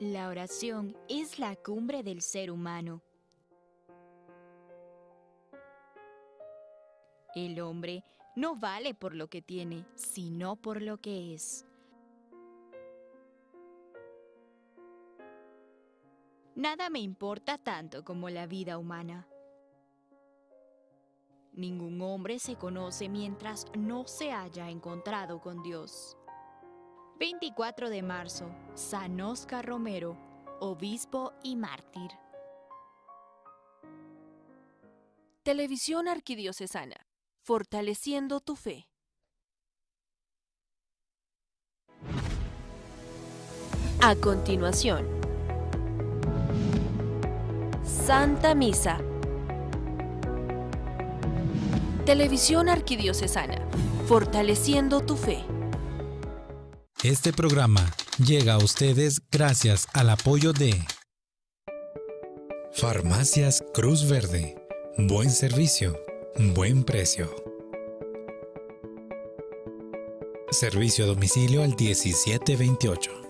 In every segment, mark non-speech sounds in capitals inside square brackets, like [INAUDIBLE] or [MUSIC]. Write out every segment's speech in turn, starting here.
La oración es la cumbre del ser humano. El hombre no vale por lo que tiene, sino por lo que es. Nada me importa tanto como la vida humana. Ningún hombre se conoce mientras no se haya encontrado con Dios. 24 de marzo, San Oscar Romero, obispo y mártir. Televisión Arquidiocesana, fortaleciendo tu fe. A continuación, Santa Misa. Televisión Arquidiocesana, fortaleciendo tu fe. Este programa llega a ustedes gracias al apoyo de Farmacias Cruz Verde. Buen servicio, buen precio. Servicio a domicilio al 1728.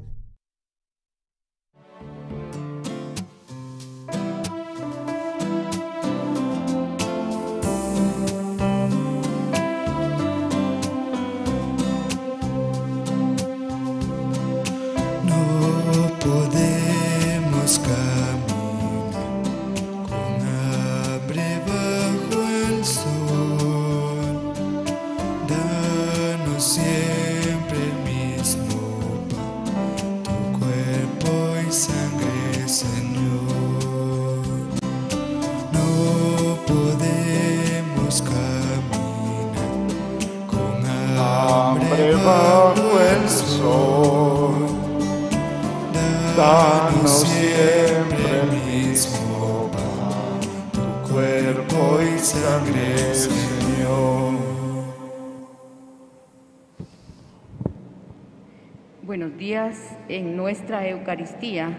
Nuestra Eucaristía.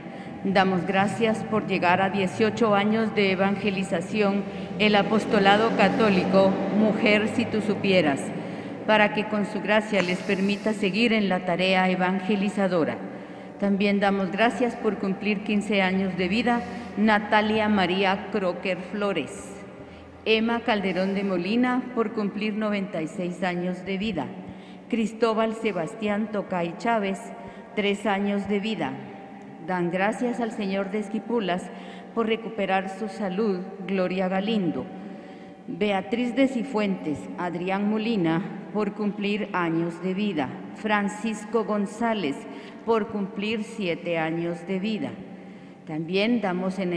Damos gracias por llegar a 18 años de evangelización, el apostolado católico, mujer si tú supieras, para que con su gracia les permita seguir en la tarea evangelizadora. También damos gracias por cumplir 15 años de vida Natalia María Crocker Flores. Emma Calderón de Molina por cumplir 96 años de vida. Cristóbal Sebastián Tocay Chávez tres años de vida. Dan gracias al Señor de Esquipulas por recuperar su salud, Gloria Galindo. Beatriz de Cifuentes, Adrián Molina, por cumplir años de vida. Francisco González, por cumplir siete años de vida. También damos en,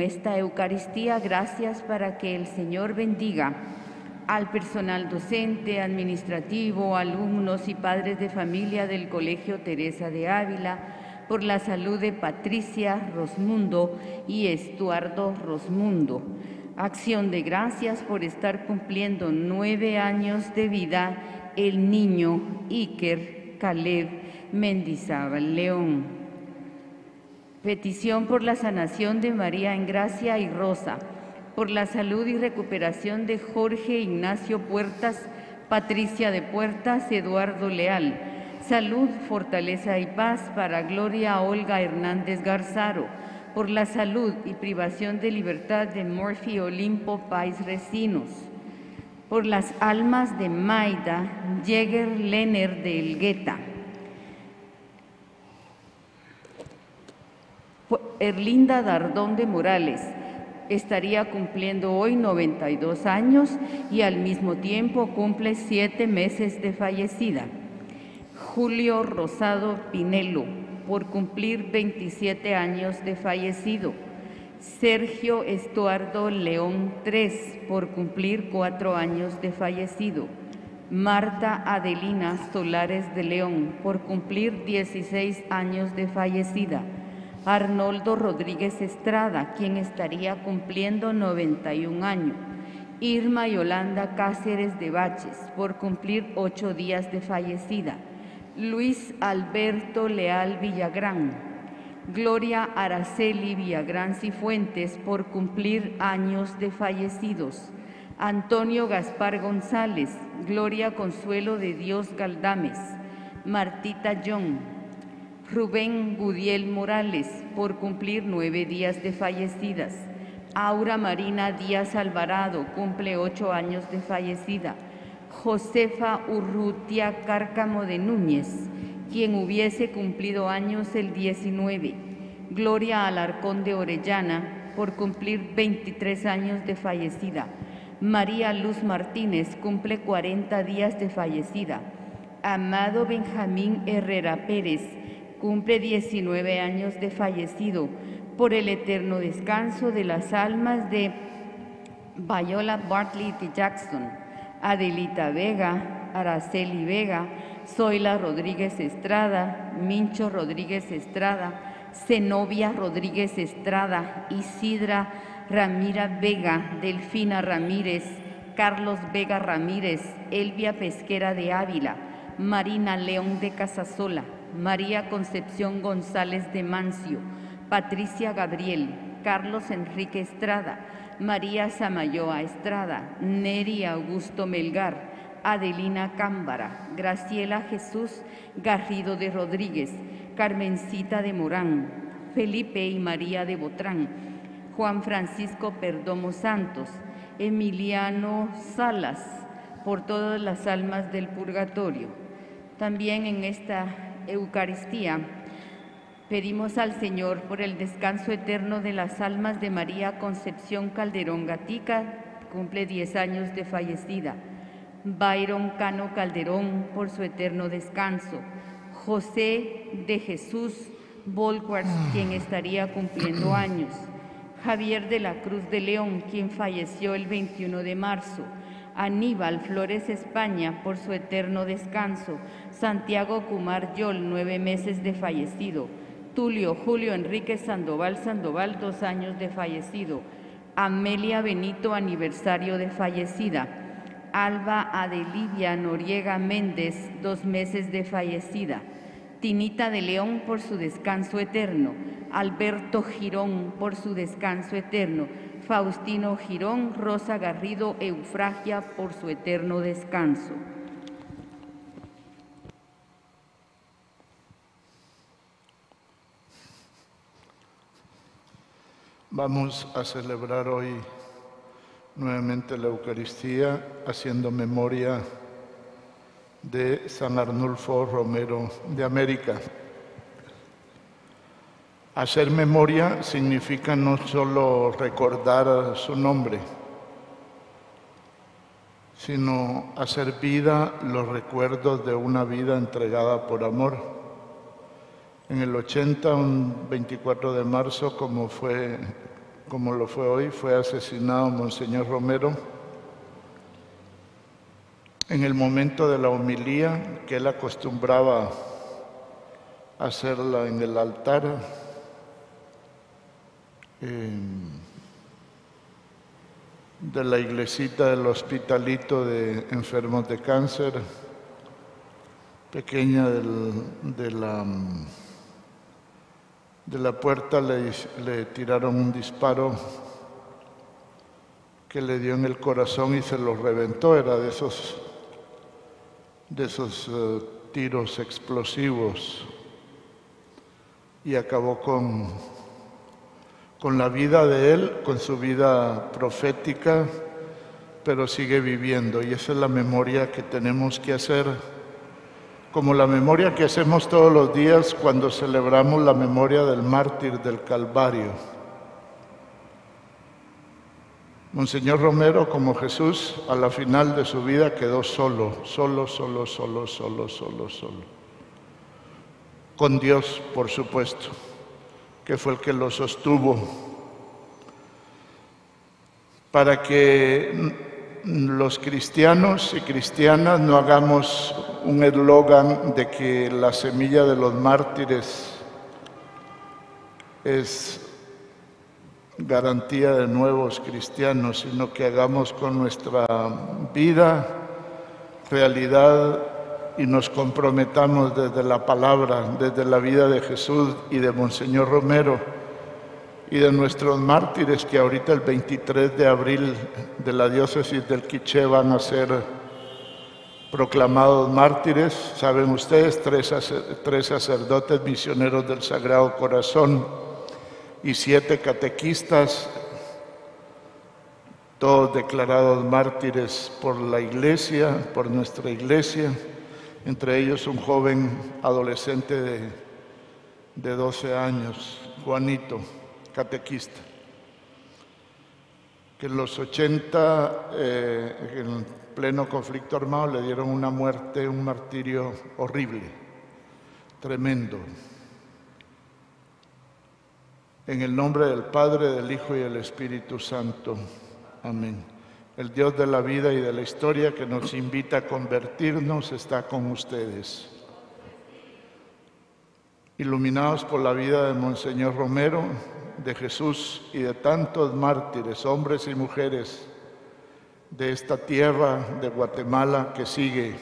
esta Eucaristía gracias para que el Señor bendiga al personal docente, administrativo, alumnos y padres de familia del Colegio Teresa de Ávila, por la salud de Patricia Rosmundo y Estuardo Rosmundo. Acción de gracias por estar cumpliendo nueve años de vida el niño Iker Caleb Mendizábal León. Petición por la sanación de María en Gracia y Rosa por la salud y recuperación de Jorge Ignacio Puertas, Patricia de Puertas, Eduardo Leal. Salud, fortaleza y paz para Gloria Olga Hernández Garzaro. Por la salud y privación de libertad de Murphy Olimpo Pais Recinos. Por las almas de Maida Jäger Lenner de Elgueta. Erlinda Dardón de Morales estaría cumpliendo hoy 92 años y al mismo tiempo cumple siete meses de fallecida. Julio Rosado Pinelo, por cumplir 27 años de fallecido. Sergio Estuardo León III, por cumplir cuatro años de fallecido. Marta Adelina Solares de León, por cumplir 16 años de fallecida. Arnoldo Rodríguez Estrada, quien estaría cumpliendo 91 años. Irma Yolanda Cáceres de Baches, por cumplir ocho días de fallecida. Luis Alberto Leal Villagrán. Gloria Araceli Villagrán Cifuentes, por cumplir años de fallecidos. Antonio Gaspar González, Gloria Consuelo de Dios Galdames, Martita John, Rubén Gudiel Morales, por cumplir nueve días de fallecidas. Aura Marina Díaz Alvarado, cumple ocho años de fallecida. Josefa Urrutia Cárcamo de Núñez, quien hubiese cumplido años el 19. Gloria Alarcón de Orellana, por cumplir 23 años de fallecida. María Luz Martínez cumple 40 días de fallecida. Amado Benjamín Herrera Pérez cumple 19 años de fallecido por el eterno descanso de las almas de Viola Bartley de Jackson, Adelita Vega, Araceli Vega, Zoila Rodríguez Estrada, Mincho Rodríguez Estrada, Zenobia Rodríguez Estrada, Isidra Ramira Vega, Delfina Ramírez, Carlos Vega Ramírez, Elvia Pesquera de Ávila, Marina León de Casasola, María Concepción González de Mancio, Patricia Gabriel, Carlos Enrique Estrada, María Samayoa Estrada, Neri Augusto Melgar, Adelina Cámbara, Graciela Jesús Garrido de Rodríguez, Carmencita de Morán, Felipe y María de Botrán, Juan Francisco Perdomo Santos, Emiliano Salas, por todas las almas del purgatorio. También en esta Eucaristía, pedimos al Señor por el descanso eterno de las almas de María Concepción Calderón Gatica, cumple 10 años de fallecida, Byron Cano Calderón por su eterno descanso, José de Jesús Volquart, quien estaría cumpliendo años, Javier de la Cruz de León, quien falleció el 21 de marzo, Aníbal Flores España por su eterno descanso, Santiago Cumar Yol, nueve meses de fallecido, Tulio Julio Enrique Sandoval Sandoval, dos años de fallecido, Amelia Benito, aniversario de fallecida, Alba Adelivia Noriega Méndez, dos meses de fallecida, Tinita de León por su descanso eterno, Alberto Girón por su descanso eterno, Faustino Girón, Rosa Garrido, Eufragia por su eterno descanso. Vamos a celebrar hoy nuevamente la Eucaristía haciendo memoria de San Arnulfo Romero de América. Hacer memoria significa no solo recordar su nombre, sino hacer vida los recuerdos de una vida entregada por amor. En el 80, un 24 de marzo, como, fue, como lo fue hoy, fue asesinado Monseñor Romero en el momento de la homilía que él acostumbraba hacerla en el altar de la iglesita del hospitalito de enfermos de cáncer, pequeña de, la, de la puerta le, le tiraron un disparo que le dio en el corazón y se lo reventó, era de esos, de esos eh, tiros explosivos. Y acabó con con la vida de él, con su vida profética, pero sigue viviendo. Y esa es la memoria que tenemos que hacer, como la memoria que hacemos todos los días cuando celebramos la memoria del mártir del Calvario. Monseñor Romero, como Jesús, a la final de su vida quedó solo, solo, solo, solo, solo, solo, solo. Con Dios, por supuesto que fue el que lo sostuvo para que los cristianos y cristianas no hagamos un eslogan de que la semilla de los mártires es garantía de nuevos cristianos, sino que hagamos con nuestra vida realidad y nos comprometamos desde la palabra, desde la vida de Jesús y de Monseñor Romero y de nuestros mártires que ahorita el 23 de abril de la diócesis del Quiché van a ser proclamados mártires. Saben ustedes, tres, tres sacerdotes misioneros del Sagrado Corazón y siete catequistas, todos declarados mártires por la iglesia, por nuestra iglesia, entre ellos un joven adolescente de, de 12 años, Juanito, catequista, que en los 80, eh, en pleno conflicto armado, le dieron una muerte, un martirio horrible, tremendo. En el nombre del Padre, del Hijo y del Espíritu Santo. Amén. El Dios de la vida y de la historia que nos invita a convertirnos está con ustedes. Iluminados por la vida de Monseñor Romero, de Jesús y de tantos mártires, hombres y mujeres de esta tierra de Guatemala que sigue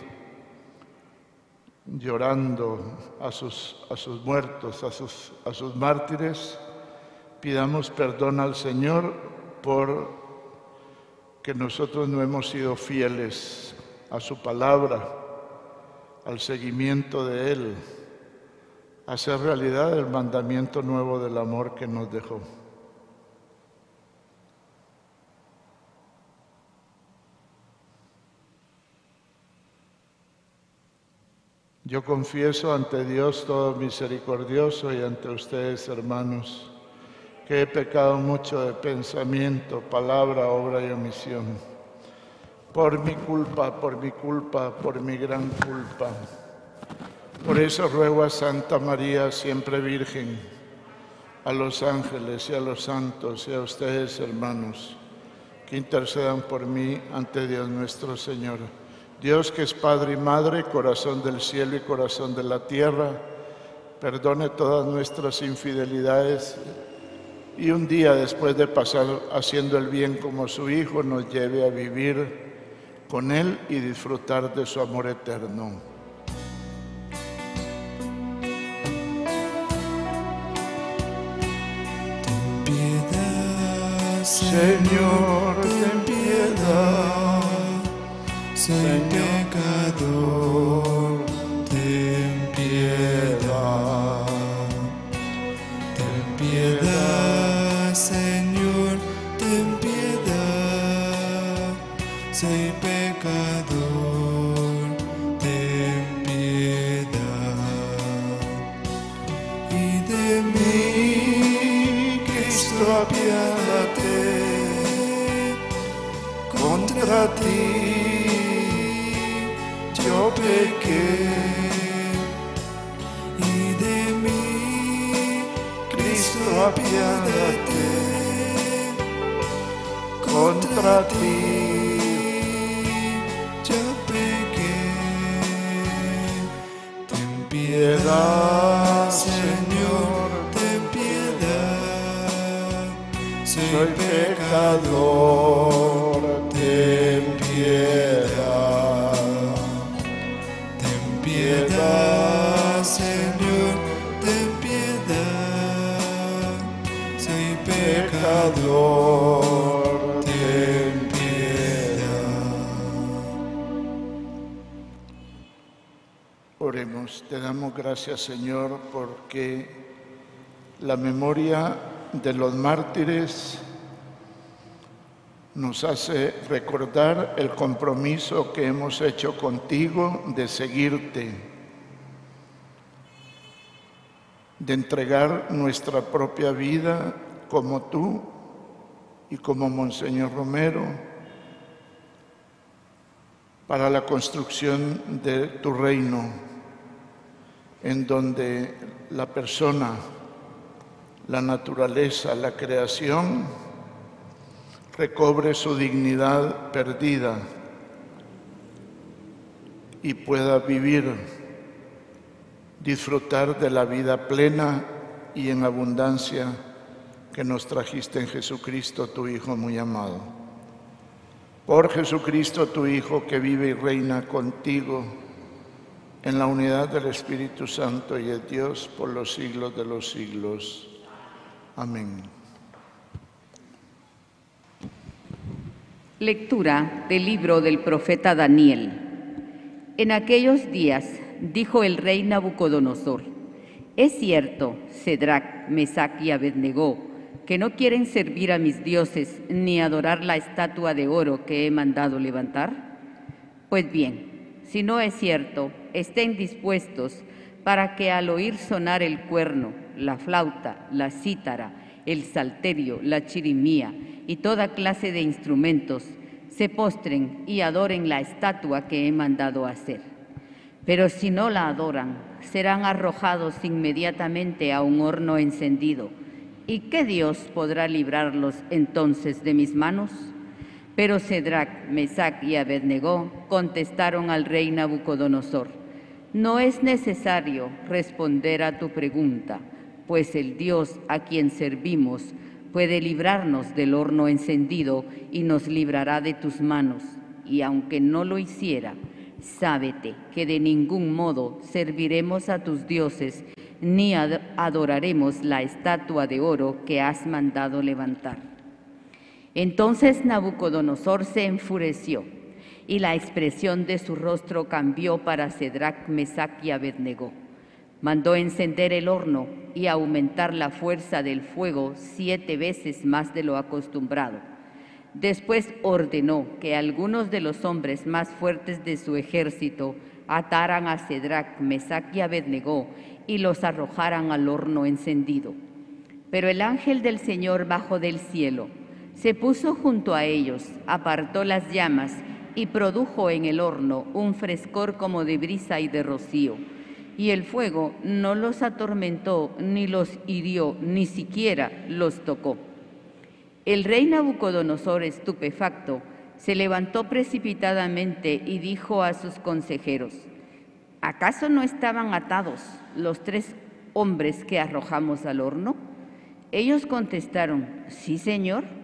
llorando a sus, a sus muertos, a sus, a sus mártires, Pidamos perdón al Señor por que nosotros no hemos sido fieles a su palabra, al seguimiento de Él, a hacer realidad el mandamiento nuevo del amor que nos dejó. Yo confieso ante Dios todo misericordioso y ante ustedes, hermanos, que he pecado mucho de pensamiento, palabra, obra y omisión. Por mi culpa, por mi culpa, por mi gran culpa. Por eso ruego a Santa María, siempre Virgen, a los ángeles y a los santos y a ustedes, hermanos, que intercedan por mí ante Dios nuestro Señor. Dios que es Padre y Madre, corazón del cielo y corazón de la tierra, perdone todas nuestras infidelidades y un día después de pasar haciendo el bien como su Hijo nos lleve a vivir con Él y disfrutar de su amor eterno. Ten piedad, Señor, ten piedad, soy pecador, be gracias Señor porque la memoria de los mártires nos hace recordar el compromiso que hemos hecho contigo de seguirte, de entregar nuestra propia vida como tú y como Monseñor Romero para la construcción de tu reino, en donde la persona, la naturaleza, la creación recobre su dignidad perdida y pueda vivir, disfrutar de la vida plena y en abundancia que nos trajiste en Jesucristo, tu Hijo muy amado. Por Jesucristo, tu Hijo, que vive y reina contigo en la unidad del Espíritu Santo y de Dios por los siglos de los siglos. Amén. Lectura del libro del profeta Daniel. En aquellos días dijo el rey Nabucodonosor, es cierto, Cedrac, Mesac y Abednego, que no quieren servir a mis dioses ni adorar la estatua de oro que he mandado levantar. Pues bien, si no es cierto, estén dispuestos para que al oír sonar el cuerno, la flauta, la cítara, el salterio, la chirimía y toda clase de instrumentos, se postren y adoren la estatua que he mandado hacer. Pero si no la adoran, serán arrojados inmediatamente a un horno encendido. ¿Y qué Dios podrá librarlos entonces de mis manos? Pero Cedrac, Mesac y Abednego contestaron al rey Nabucodonosor: No es necesario responder a tu pregunta, pues el Dios a quien servimos puede librarnos del horno encendido y nos librará de tus manos. Y aunque no lo hiciera, sábete que de ningún modo serviremos a tus dioses ni adoraremos la estatua de oro que has mandado levantar. Entonces Nabucodonosor se enfureció y la expresión de su rostro cambió para Cedrac, Mesac y Abednego. Mandó encender el horno y aumentar la fuerza del fuego siete veces más de lo acostumbrado. Después ordenó que algunos de los hombres más fuertes de su ejército ataran a Cedrac, Mesac y Abednego y los arrojaran al horno encendido. Pero el ángel del Señor bajó del cielo, se puso junto a ellos, apartó las llamas y produjo en el horno un frescor como de brisa y de rocío y el fuego no los atormentó, ni los hirió, ni siquiera los tocó. El rey Nabucodonosor, estupefacto, se levantó precipitadamente y dijo a sus consejeros, ¿acaso no estaban atados los tres hombres que arrojamos al horno? Ellos contestaron, sí, señor.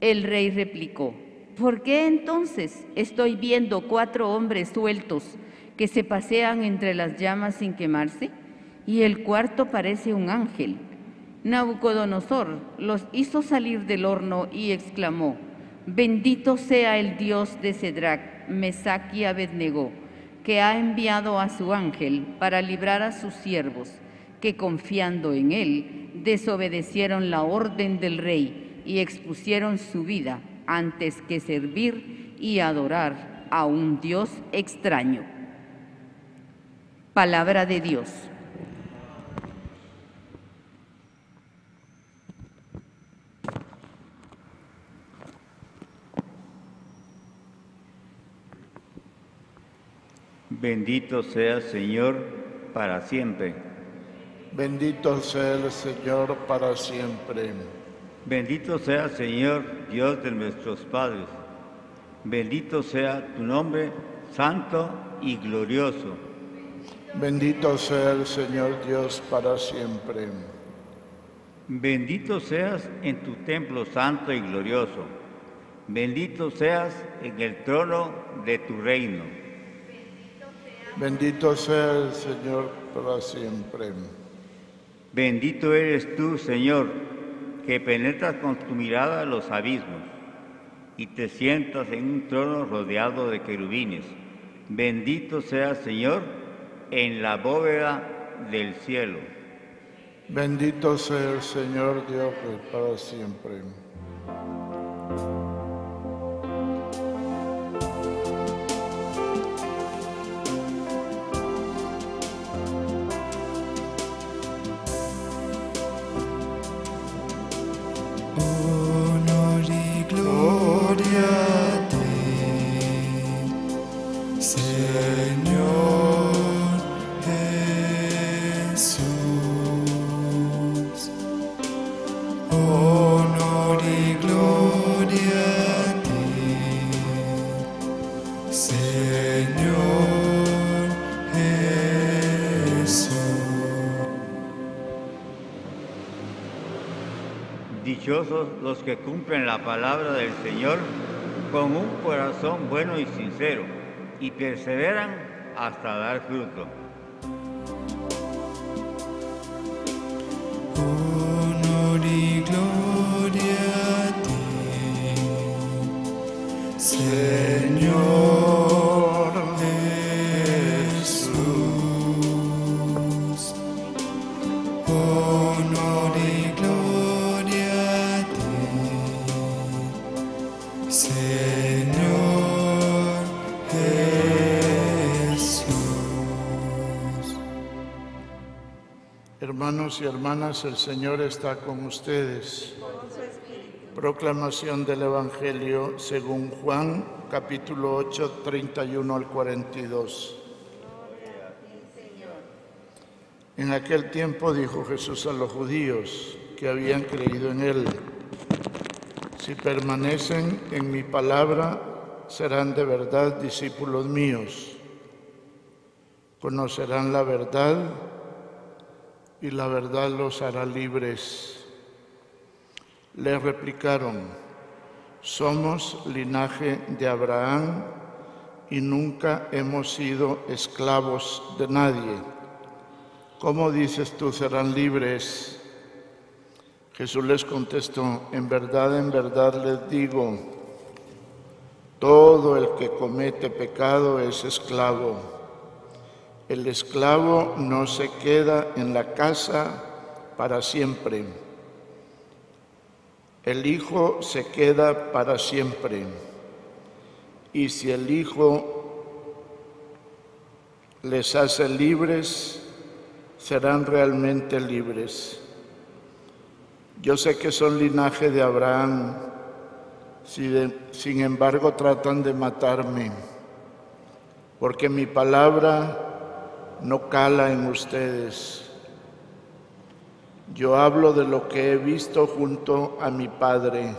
El rey replicó, ¿por qué entonces estoy viendo cuatro hombres sueltos que se pasean entre las llamas sin quemarse, y el cuarto parece un ángel. Nabucodonosor los hizo salir del horno y exclamó, Bendito sea el Dios de Cedrac, Mesac y Abednego, que ha enviado a su ángel para librar a sus siervos, que confiando en él desobedecieron la orden del rey y expusieron su vida antes que servir y adorar a un Dios extraño. Palabra de Dios. Bendito sea Señor para siempre. Bendito sea el Señor para siempre. Bendito sea Señor Dios de nuestros padres. Bendito sea tu nombre santo y glorioso Bendito sea el Señor Dios para siempre. Bendito seas en tu templo santo y glorioso. Bendito seas en el trono de tu reino. Bendito sea el Señor para siempre. Bendito eres tú, Señor, que penetras con tu mirada los abismos y te sientas en un trono rodeado de querubines. Bendito seas, Señor, en la bóveda del cielo. Bendito sea el Señor Dios para siempre. Dichosos los que cumplen la palabra del Señor con un corazón bueno y sincero y perseveran hasta dar fruto. Honor y gloria a ti, hermanas, el Señor está con ustedes. Proclamación del Evangelio según Juan, capítulo 8, 31 al 42. En aquel tiempo dijo Jesús a los judíos que habían creído en Él, si permanecen en mi palabra, serán de verdad discípulos míos. Conocerán la verdad y la verdad los hará libres. Le replicaron, somos linaje de Abraham y nunca hemos sido esclavos de nadie. ¿Cómo dices tú serán libres? Jesús les contestó, en verdad, en verdad les digo, todo el que comete pecado es esclavo. El esclavo no se queda en la casa para siempre. El Hijo se queda para siempre. Y si el Hijo les hace libres, serán realmente libres. Yo sé que son linaje de Abraham, sin embargo tratan de matarme, porque mi palabra no cala en ustedes. Yo hablo de lo que he visto junto a mi Padre,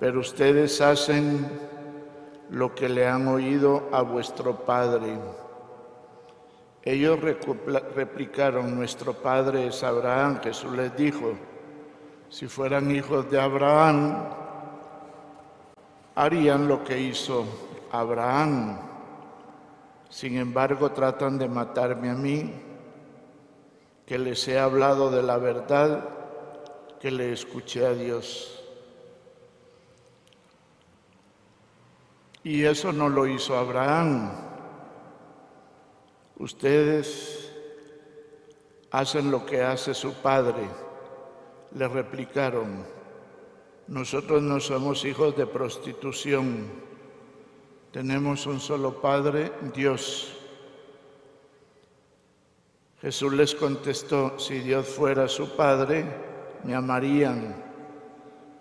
pero ustedes hacen lo que le han oído a vuestro Padre. Ellos replicaron, nuestro Padre es Abraham. Jesús les dijo, si fueran hijos de Abraham, harían lo que hizo Abraham. Sin embargo, tratan de matarme a mí, que les he hablado de la verdad, que le escuché a Dios. Y eso no lo hizo Abraham. Ustedes hacen lo que hace su padre. Le replicaron, nosotros no somos hijos de prostitución. Tenemos un solo Padre, Dios. Jesús les contestó, si Dios fuera su Padre, me amarían,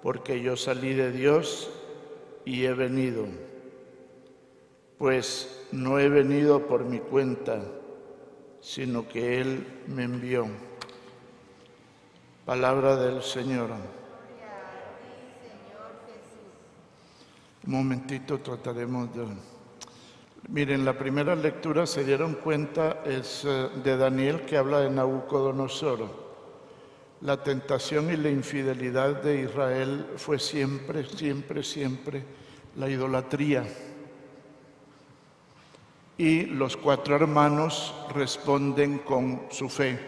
porque yo salí de Dios y he venido. Pues no he venido por mi cuenta, sino que Él me envió. Palabra del Señor. Un momentito trataremos de... Miren, la primera lectura se dieron cuenta es eh, de Daniel que habla de Nabucodonosor. La tentación y la infidelidad de Israel fue siempre, siempre, siempre la idolatría. Y los cuatro hermanos responden con su fe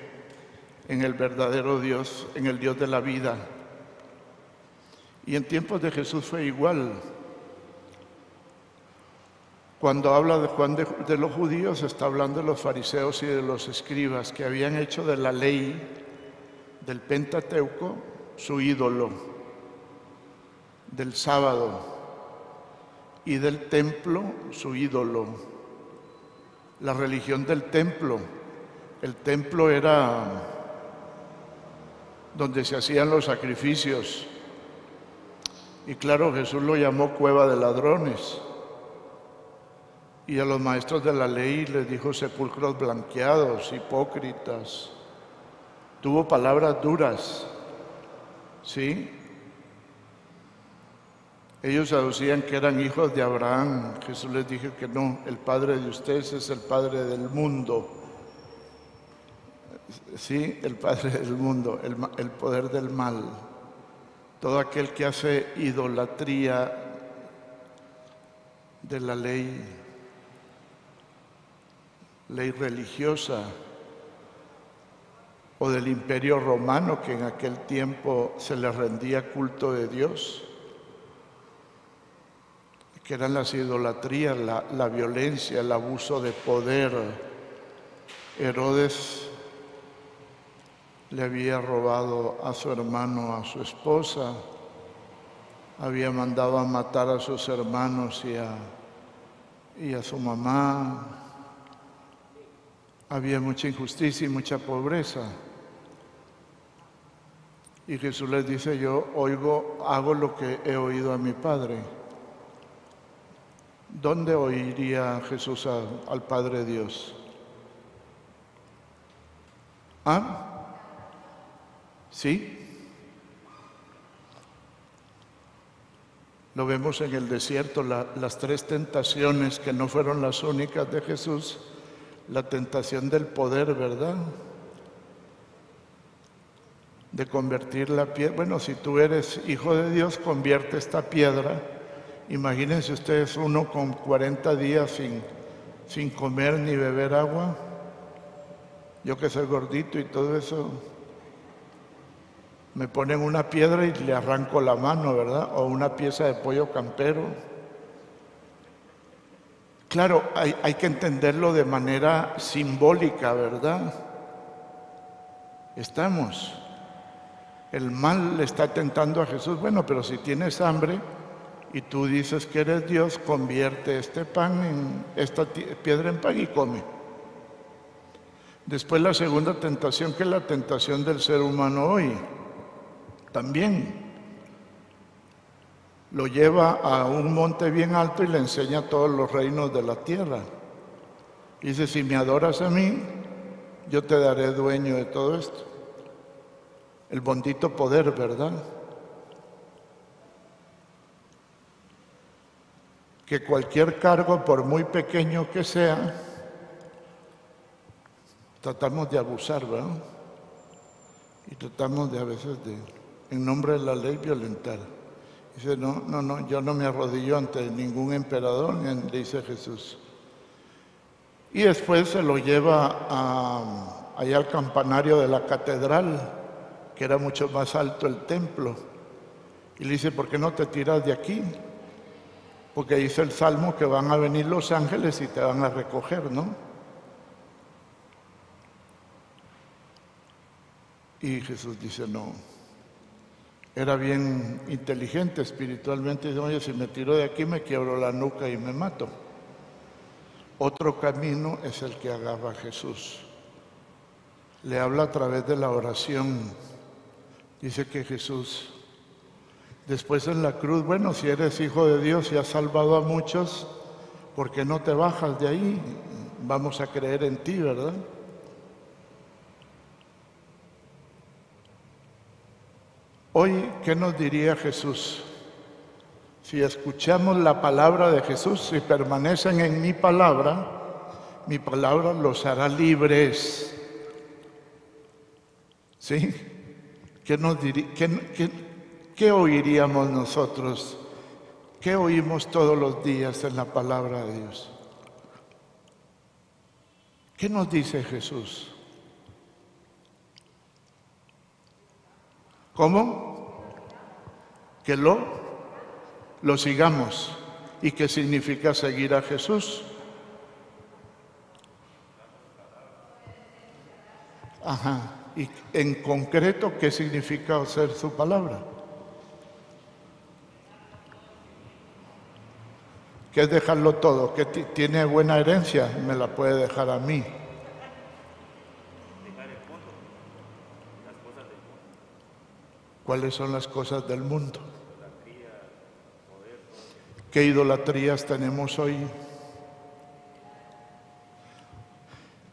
en el verdadero Dios, en el Dios de la vida. Y en tiempos de Jesús fue igual. Cuando habla de Juan de, los judíos, está hablando de los fariseos y de los escribas que habían hecho de la ley del Pentateuco su ídolo, del sábado y del templo su ídolo. La religión del templo. El templo era donde se hacían los sacrificios. Y claro, Jesús lo llamó cueva de ladrones. Y a los maestros de la ley les dijo sepulcros blanqueados, hipócritas. Tuvo palabras duras, ¿sí? Ellos aducían que eran hijos de Abraham. Jesús les dijo que no, el padre de ustedes es el padre del mundo. Sí, el padre del mundo, el, el poder del mal. Todo aquel que hace idolatría de la ley, ley religiosa o del imperio romano que en aquel tiempo se le rendía culto de Dios que eran las idolatrías, la, violencia, el abuso de poder. Herodes le había robado a su hermano, a su esposa, había mandado a matar a sus hermanos y a, y a su mamá. Había mucha injusticia y mucha pobreza. Y Jesús les dice, yo oigo, hago lo que he oído a mi Padre. ¿Dónde oiría Jesús al Padre Dios? ¿Ah? ¿Sí? Lo vemos en el desierto, las tres tentaciones que no fueron las únicas de Jesús, la tentación del poder, ¿verdad? De convertir la piedra. Bueno, si tú eres hijo de Dios, convierte esta piedra Imagínense ustedes uno con 40 días sin, sin comer ni beber agua. Yo que soy gordito y todo eso, me ponen una piedra y le arranco la mano, ¿verdad? O una pieza de pollo campero. Claro, hay, que entenderlo de manera simbólica, ¿verdad? Estamos. El mal le está tentando a Jesús. Bueno, pero si tienes hambre, y tú dices que eres Dios, convierte este pan en esta piedra en pan y come. Después la segunda tentación, que es la tentación del ser humano hoy, también lo lleva a un monte bien alto y le enseña todos los reinos de la tierra. Dice, si me adoras a mí, yo te daré dueño de todo esto. El bondito poder, ¿verdad? que cualquier cargo, por muy pequeño que sea, tratamos de abusar, ¿verdad? Y tratamos de a veces de, en nombre de la ley, violentar. Dice, no, no, no, yo no me arrodillo ante ningún emperador, dice Jesús. Y después se lo lleva a, allá al campanario de la catedral, que era mucho más alto el templo. Y le dice, ¿por qué no te tiras de aquí? Porque dice el Salmo que van a venir los ángeles y te van a recoger, ¿no? Y Jesús dice, no. Era bien inteligente espiritualmente. Dice, oye, si me tiro de aquí me quiebro la nuca y me mato. Otro camino es el que agarra Jesús. Le habla a través de la oración. Dice que Jesús Después en la cruz, bueno, si eres hijo de Dios y has salvado a muchos, ¿por qué no te bajas de ahí? Vamos a creer en ti, ¿verdad? Hoy, ¿qué nos diría Jesús? Si escuchamos la palabra de Jesús, si permanecen en mi palabra, mi palabra los hará libres. ¿Sí? ¿Qué nos diría? ¿Qué, ¿Qué oiríamos nosotros? ¿Qué oímos todos los días en la palabra de Dios? ¿Qué nos dice Jesús? ¿Cómo? Que lo, lo sigamos. ¿Y qué significa seguir a Jesús? Ajá. ¿Y en concreto qué significa hacer su palabra? que es dejarlo todo, que tiene buena herencia, me la puede dejar a mí. ¿Cuáles son las cosas del mundo? ¿Qué idolatrías tenemos hoy?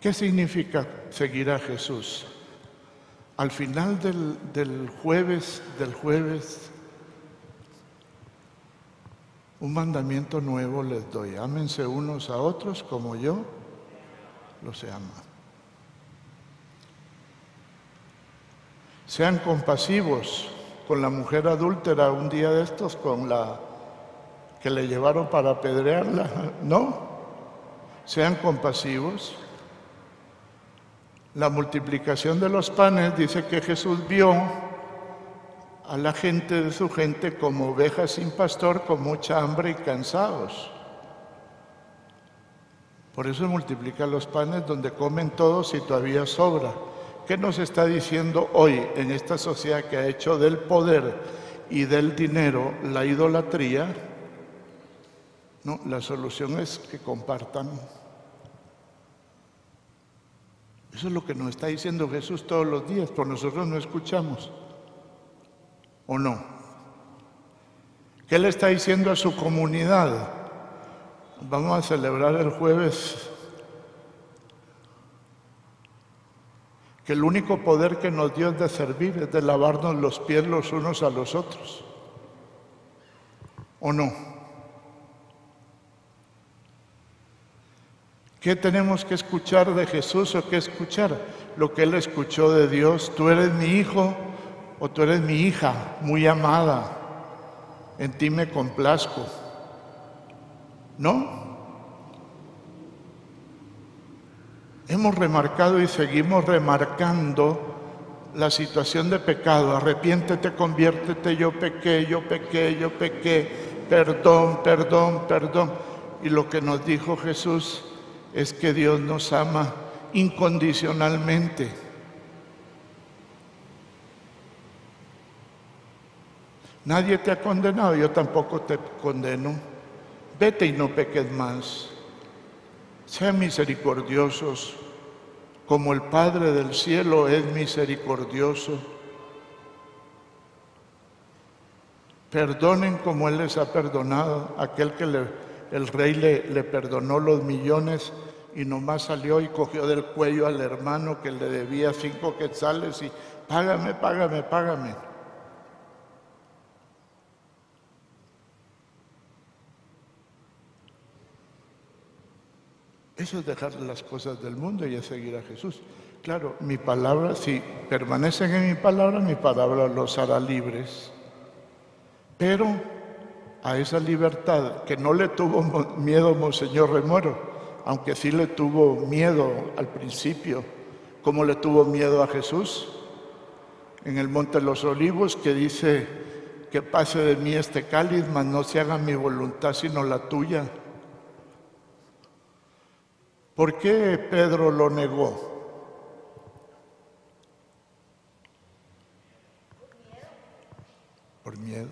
¿Qué significa seguir a Jesús? Al final del, del jueves, del jueves Un mandamiento nuevo les doy. Ámense unos a otros como yo los he. Sean compasivos con la mujer adúltera un día de estos, con la que le llevaron para apedrearla. [LAUGHS] No, sean compasivos. La multiplicación de los panes dice que Jesús vio a la gente de su gente como ovejas sin pastor, con mucha hambre y cansados. Por eso multiplica los panes donde comen todos y todavía sobra. ¿Qué nos está diciendo hoy en esta sociedad que ha hecho del poder y del dinero la idolatría? No, la solución es que compartan. Eso es lo que nos está diciendo Jesús todos los días, pero nosotros no escuchamos o no? ¿Qué le está diciendo a su comunidad? Vamos a celebrar el jueves que el único poder que nos dio es de servir, es de lavarnos los pies los unos a los otros. ¿O no? ¿Qué tenemos que escuchar de Jesús o qué escuchar? Lo que Él escuchó de Dios. Tú eres mi hijo, o tú eres mi hija muy amada, en ti me complazco. ¿No? Hemos remarcado y seguimos remarcando la situación de pecado. Arrepiéntete, conviértete, yo pequé, yo pequé, yo pequé, perdón, perdón, perdón. Y lo que nos dijo Jesús es que Dios nos ama incondicionalmente. Nadie te ha condenado, yo tampoco te condeno. Vete y no peques más. Sean misericordiosos, como el Padre del cielo es misericordioso. Perdonen como Él les ha perdonado. Aquel que el rey le, le perdonó los millones y nomás salió y cogió del cuello al hermano que le debía cinco quetzales y págame, págame, págame. Eso es dejar las cosas del mundo y es seguir a Jesús. Claro, mi palabra, si permanecen en mi palabra, mi palabra los hará libres. Pero a esa libertad que no le tuvo miedo Monseñor Remoro, aunque sí le tuvo miedo al principio, como le tuvo miedo a Jesús en el Monte de los Olivos, que dice que pase de mí este cáliz, mas no se haga mi voluntad sino la tuya. ¿Por qué Pedro lo negó? Por miedo.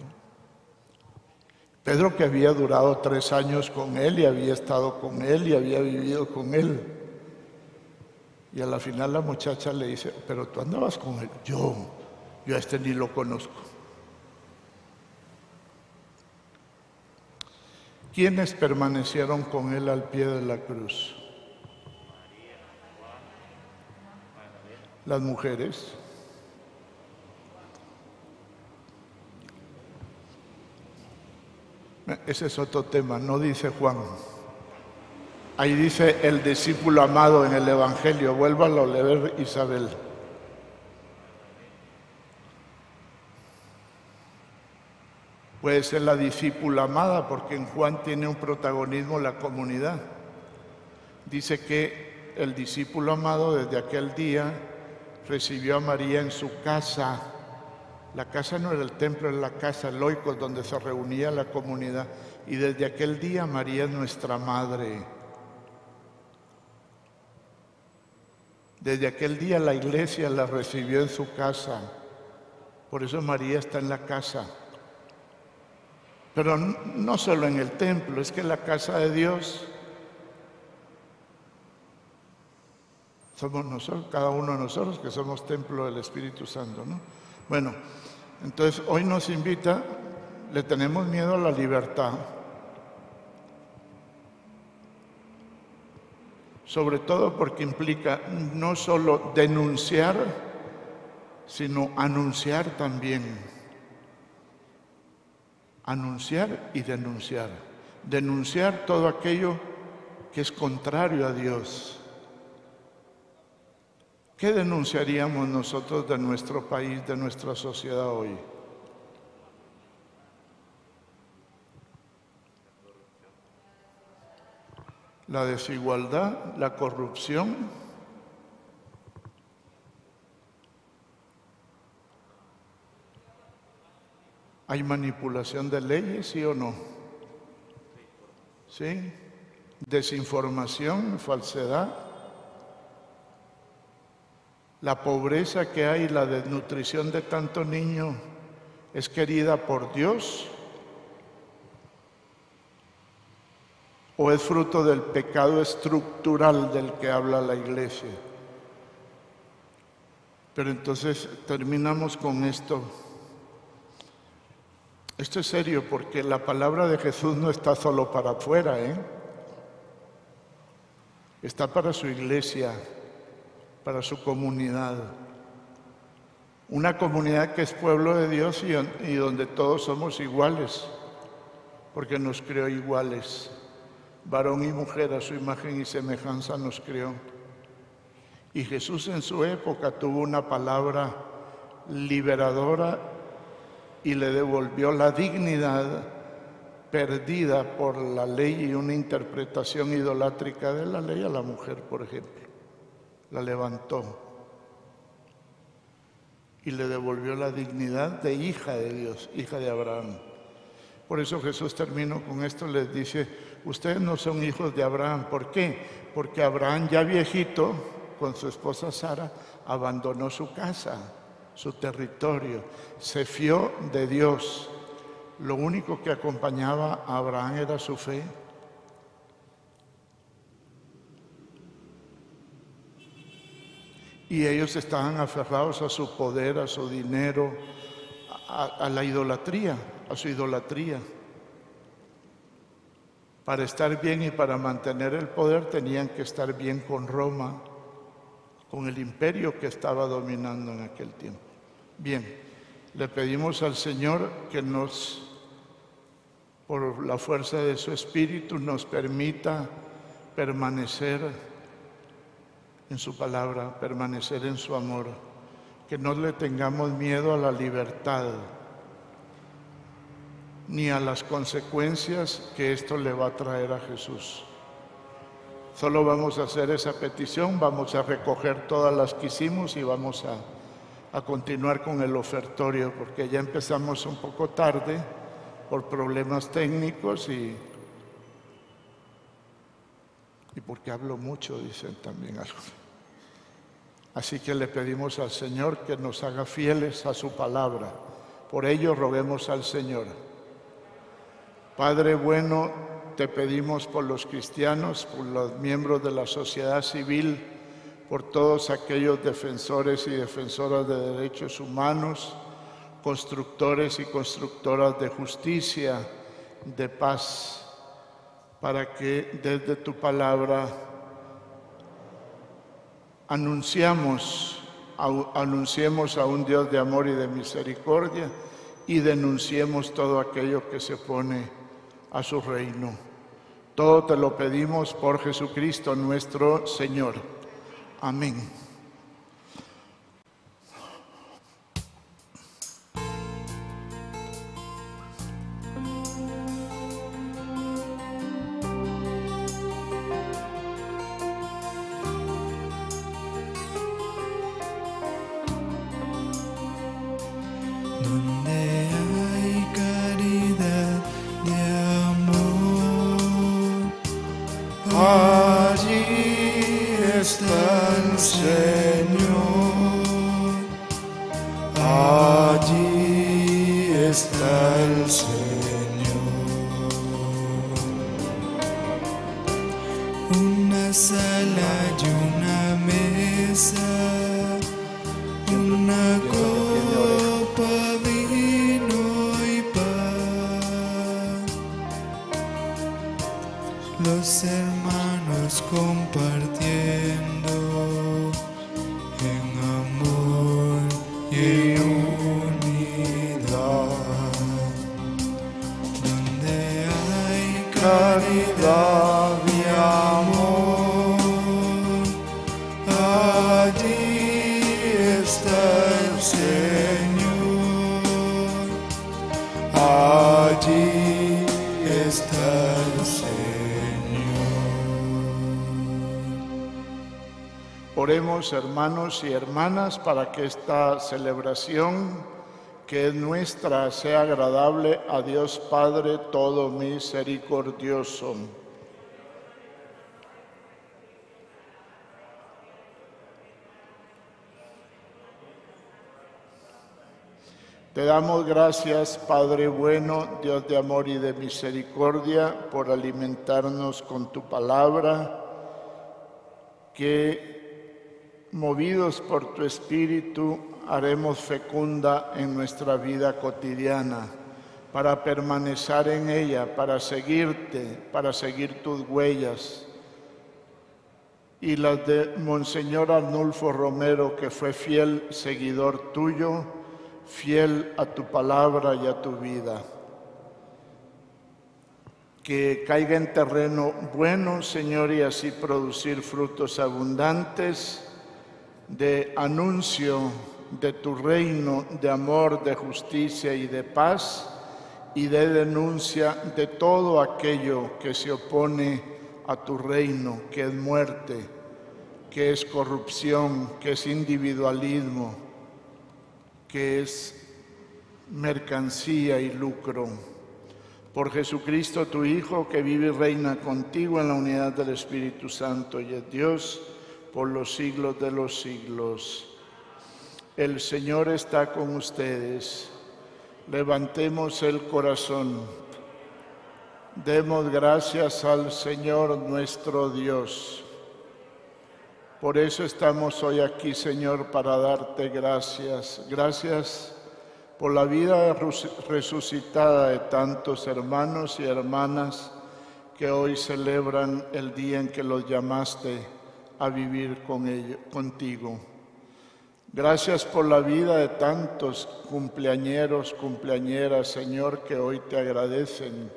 Pedro que había durado tres años con él y había estado con él y había vivido con él. Y a la final la muchacha le dice, pero tú andabas con él. Yo, yo a este ni lo conozco. ¿Quiénes permanecieron con él al pie de la cruz? Las mujeres. Ese es otro tema, no dice Juan. Ahí dice el discípulo amado en el Evangelio, vuélvalo a leer Isabel. Puede ser la discípula amada porque en Juan tiene un protagonismo la comunidad. Dice que el discípulo amado desde aquel día recibió a María en su casa. La casa no era el templo, era la casa loicos donde se reunía la comunidad. Y desde aquel día María es nuestra madre. Desde aquel día la iglesia la recibió en su casa. Por eso María está en la casa. Pero no solo en el templo, es que la casa de Dios Somos nosotros, cada uno de nosotros que somos templo del Espíritu Santo, ¿no? Bueno, entonces hoy nos invita, le tenemos miedo a la libertad, sobre todo porque implica no solo denunciar, sino anunciar también. anunciar y denunciar. Denunciar todo aquello que es contrario a Dios. ¿Qué denunciaríamos nosotros de nuestro país, de nuestra sociedad hoy? La desigualdad, la corrupción, ¿Hay manipulación de leyes, sí o no? ¿Sí? Desinformación, falsedad. La pobreza que hay, la desnutrición de tanto niño, es querida por Dios o es fruto del pecado estructural del que habla la iglesia. Pero entonces terminamos con esto. Esto es serio porque la palabra de Jesús no está solo para afuera, ¿eh? Está para su iglesia, para su comunidad. Una comunidad que es pueblo de Dios y, donde todos somos iguales, porque nos creó iguales. Varón y mujer a su imagen y semejanza nos creó. Y Jesús en su época tuvo una palabra liberadora y le devolvió la dignidad perdida por la ley y una interpretación idolátrica de la ley a la mujer, por ejemplo. La levantó y le devolvió la dignidad de hija de Dios, hija de Abraham. Por eso Jesús terminó con esto, les dice, ustedes no son hijos de Abraham. ¿Por qué? Porque Abraham ya viejito, con su esposa Sara, abandonó su casa su territorio, se fió de Dios. Lo único que acompañaba a Abraham era su fe. Y ellos estaban aferrados a su poder, a su dinero, a, la idolatría, a su idolatría. Para estar bien y para mantener el poder tenían que estar bien con Roma con el imperio que estaba dominando en aquel tiempo. Bien, le pedimos al Señor que nos, por la fuerza de su Espíritu, nos permita permanecer en su palabra, permanecer en su amor, que no le tengamos miedo a la libertad ni a las consecuencias que esto le va a traer a Jesús. Solo vamos a hacer esa petición, vamos a recoger todas las que hicimos y vamos a, a continuar con el ofertorio, porque ya empezamos un poco tarde por problemas técnicos y, y porque hablo mucho, dicen también algo. Así que le pedimos al Señor que nos haga fieles a su palabra. Por ello roguemos al Señor. Padre bueno, te pedimos por los cristianos, por los miembros de la sociedad civil, por todos aquellos defensores y defensoras de derechos humanos, constructores y constructoras de justicia, de paz, para que desde tu palabra anunciamos, anunciemos a un Dios de amor y de misericordia y denunciemos todo aquello que se pone a su reino. Todo te lo pedimos por Jesucristo nuestro Señor. Amén. Hermanos y hermanas para que esta celebración que es nuestra sea agradable a Dios Padre todo misericordioso. Te damos gracias, Padre bueno, Dios de amor y de misericordia, por alimentarnos con tu palabra, que movidos por tu Espíritu haremos fecunda en nuestra vida cotidiana, para permanecer en ella, para seguirte, para seguir tus huellas. Y las de Monseñor Arnulfo Romero, que fue fiel seguidor tuyo, fiel a tu palabra y a tu vida. Que caiga en terreno bueno, Señor, y así producir frutos abundantes de anuncio de tu reino de amor, de justicia y de paz, y de denuncia de todo aquello que se opone a tu reino, que es muerte, que es corrupción, que es individualismo, que es mercancía y lucro. Por Jesucristo tu Hijo, que vive y reina contigo en la unidad del Espíritu Santo y es Dios por los siglos de los siglos. El Señor está con ustedes. Levantemos el corazón. Demos gracias al Señor nuestro Dios. Por eso estamos hoy aquí, Señor, para darte gracias. Gracias por la vida resucitada de tantos hermanos y hermanas que hoy celebran el día en que los llamaste a vivir con ellos, contigo. Gracias por la vida de tantos cumpleañeros, cumpleañeras, Señor, que hoy te agradecen.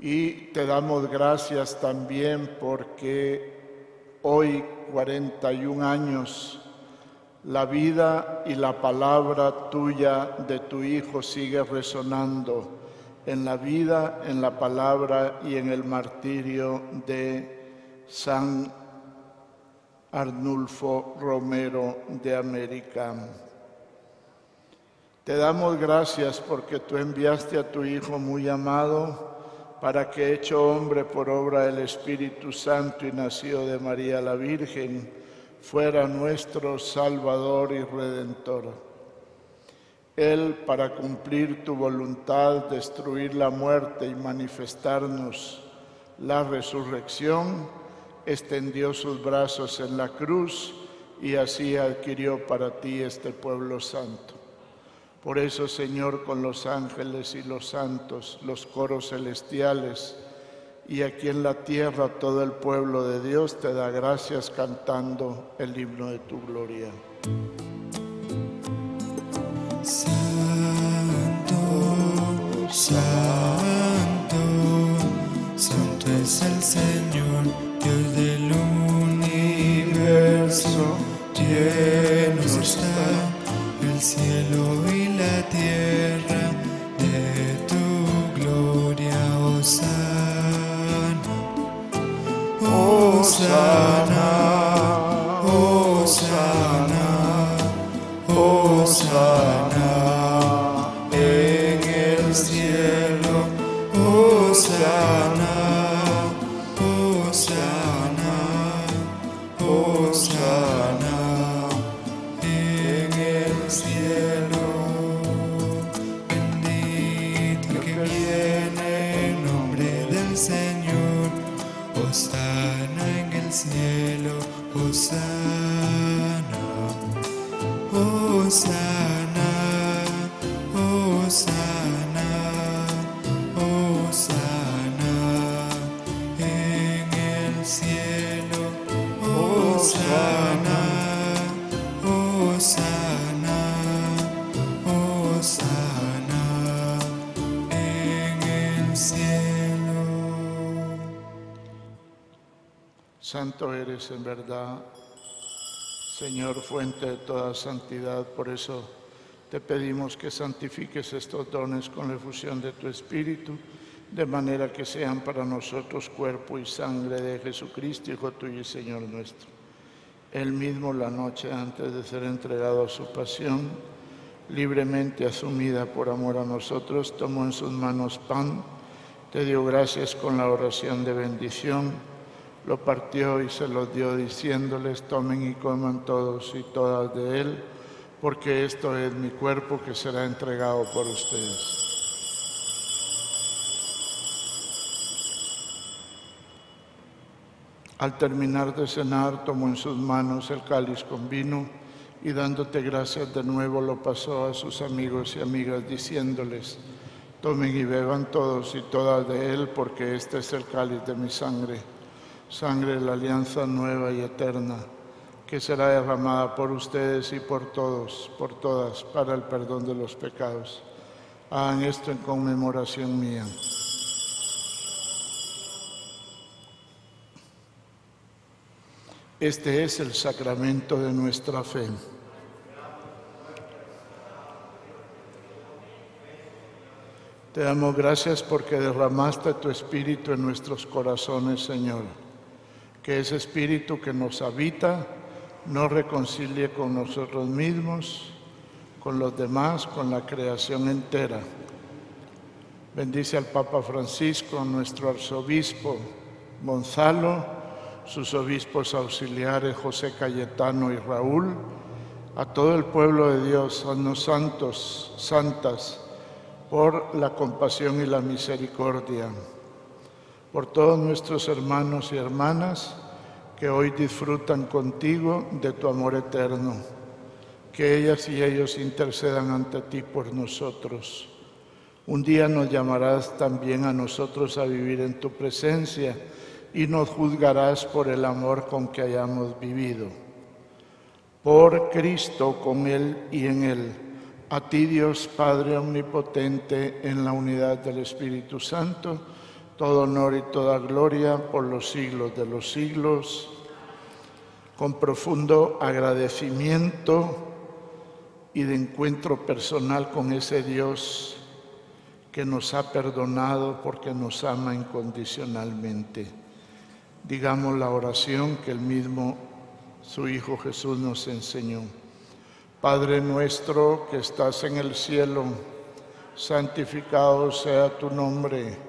Y te damos gracias también porque hoy, 41 años, la vida y la palabra tuya de tu Hijo sigue resonando en la vida, en la palabra y en el martirio de San Arnulfo Romero de América. Te damos gracias porque tú enviaste a tu Hijo muy amado para que, hecho hombre por obra del Espíritu Santo y nacido de María la Virgen, fuera nuestro Salvador y Redentor. Él, para cumplir tu voluntad, destruir la muerte y manifestarnos la resurrección, extendió sus brazos en la cruz y así adquirió para ti este pueblo santo. Por eso, Señor, con los ángeles y los santos, los coros celestiales, y aquí en la tierra todo el pueblo de Dios te da gracias cantando el himno de tu gloria. Santo, santo, santo es el Señor universo, lleno está el cielo y la tierra de tu gloria, Osana, Osana, eres en verdad, Señor, fuente de toda santidad. Por eso te pedimos que santifiques estos dones con la efusión de tu Espíritu, de manera que sean para nosotros cuerpo y sangre de Jesucristo, Hijo tuyo y Señor nuestro. Él mismo la noche antes de ser entregado a su pasión, libremente asumida por amor a nosotros, tomó en sus manos pan, te dio gracias con la oración de bendición, lo partió y se lo dio diciéndoles, tomen y coman todos y todas de él porque esto es mi cuerpo que será entregado por ustedes. Al terminar de cenar, tomó en sus manos el cáliz con vino y dándote gracias de nuevo lo pasó a sus amigos y amigas diciéndoles, tomen y beban todos y todas de él, porque este es el cáliz de mi sangre, sangre de la alianza nueva y eterna que será derramada por ustedes y por todos, por todas, para el perdón de los pecados. Hagan esto en conmemoración mía. Este es el sacramento de nuestra fe. Te damos gracias porque derramaste tu espíritu en nuestros corazones, Señor. Que ese espíritu que nos habita, nos reconcilie con nosotros mismos, con los demás, con la creación entera. Bendice al Papa Francisco, nuestro arzobispo Gonzalo, sus obispos auxiliares José Cayetano y Raúl, a todo el pueblo de Dios, a los santos, santas, por la compasión y la misericordia, por todos nuestros hermanos y hermanas, que hoy disfrutan contigo de tu amor eterno. Que ellas y ellos intercedan ante ti por nosotros. Un día nos llamarás también a nosotros a vivir en tu presencia y nos juzgarás por el amor con que hayamos vivido. Por Cristo, con Él y en Él, a ti Dios Padre Omnipotente, en la unidad del Espíritu Santo, todo honor y toda gloria por los siglos de los siglos. Con profundo agradecimiento y de encuentro personal con ese Dios que nos ha perdonado porque nos ama incondicionalmente. Digamos la oración que el mismo su Hijo Jesús nos enseñó. Padre nuestro que estás en el cielo, santificado sea tu nombre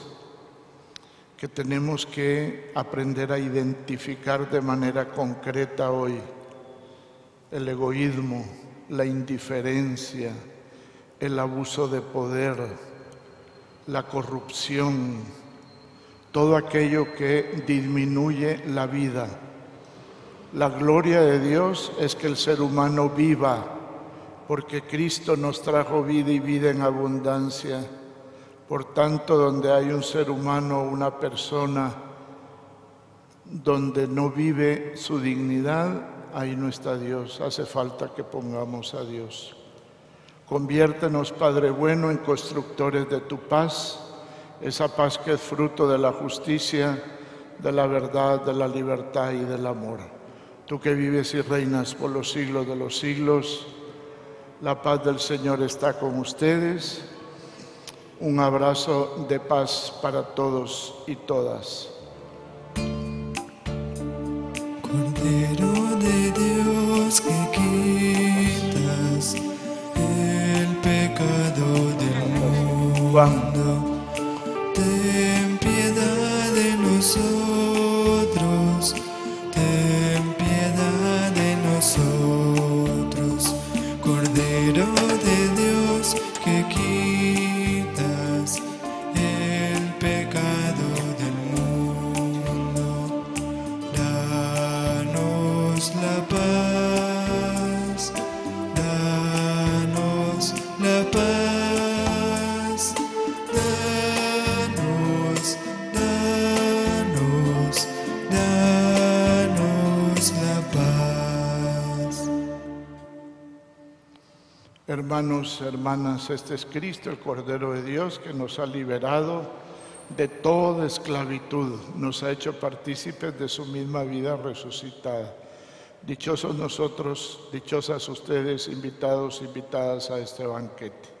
que tenemos que aprender a identificar de manera concreta hoy. El egoísmo, la indiferencia, el abuso de poder, la corrupción, todo aquello que disminuye la vida. La gloria de Dios es que el ser humano viva, porque Cristo nos trajo vida y vida en abundancia por tanto, donde hay un ser humano, una persona, donde no vive su dignidad, ahí no está Dios. Hace falta que pongamos a Dios. Conviértenos, Padre bueno, en constructores de tu paz, esa paz que es fruto de la justicia, de la verdad, de la libertad y del amor. Tú que vives y reinas por los siglos de los siglos, la paz del Señor está con ustedes un abrazo de paz para todos y todas. Cordero de Dios que quitas el pecado del mundo, ten Hermanas, este es Cristo, el Cordero de Dios, que nos ha liberado de toda esclavitud, nos ha hecho partícipes de su misma vida resucitada. Dichosos nosotros, dichosas ustedes, invitados, invitadas a este banquete.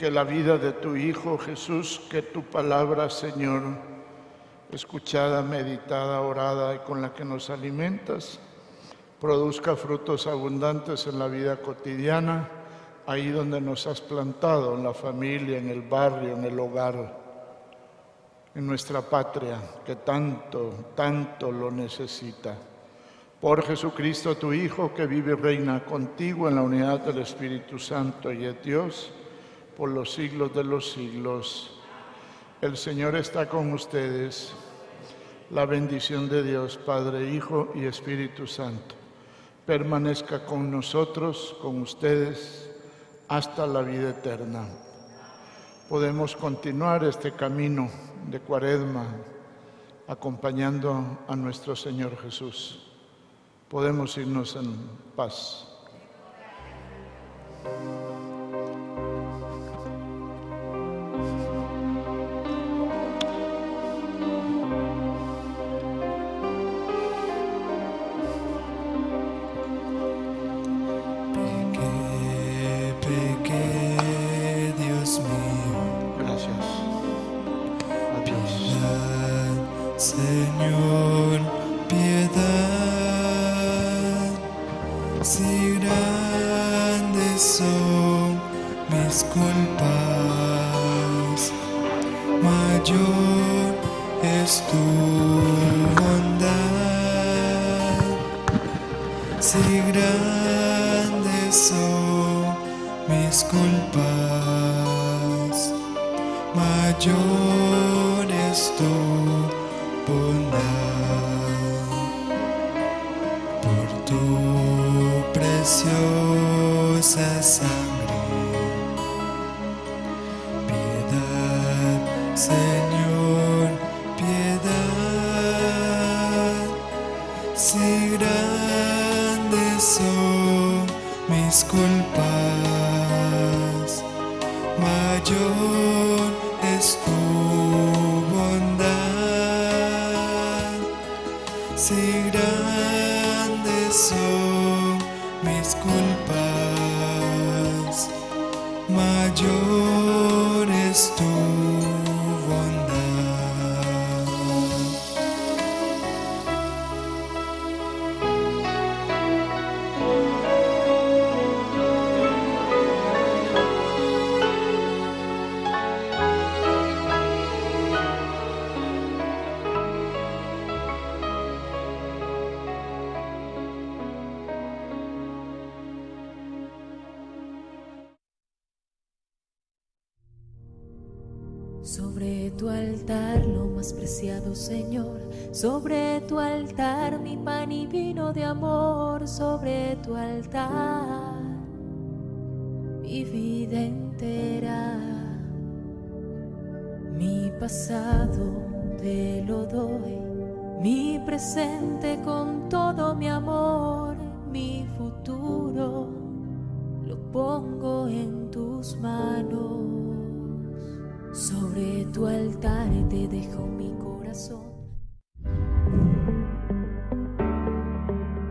que la vida de tu Hijo Jesús, que tu palabra, Señor, escuchada, meditada, orada y con la que nos alimentas, produzca frutos abundantes en la vida cotidiana, ahí donde nos has plantado, en la familia, en el barrio, en el hogar, en nuestra patria, que tanto, tanto lo necesita. Por Jesucristo, tu Hijo, que vive y reina contigo en la unidad del Espíritu Santo y de Dios, por los siglos de los siglos. El Señor está con ustedes. La bendición de Dios, Padre, Hijo y Espíritu Santo, permanezca con nosotros, con ustedes, hasta la vida eterna. Podemos continuar este camino de cuaresma acompañando a nuestro Señor Jesús. Podemos irnos en paz. Señor, sobre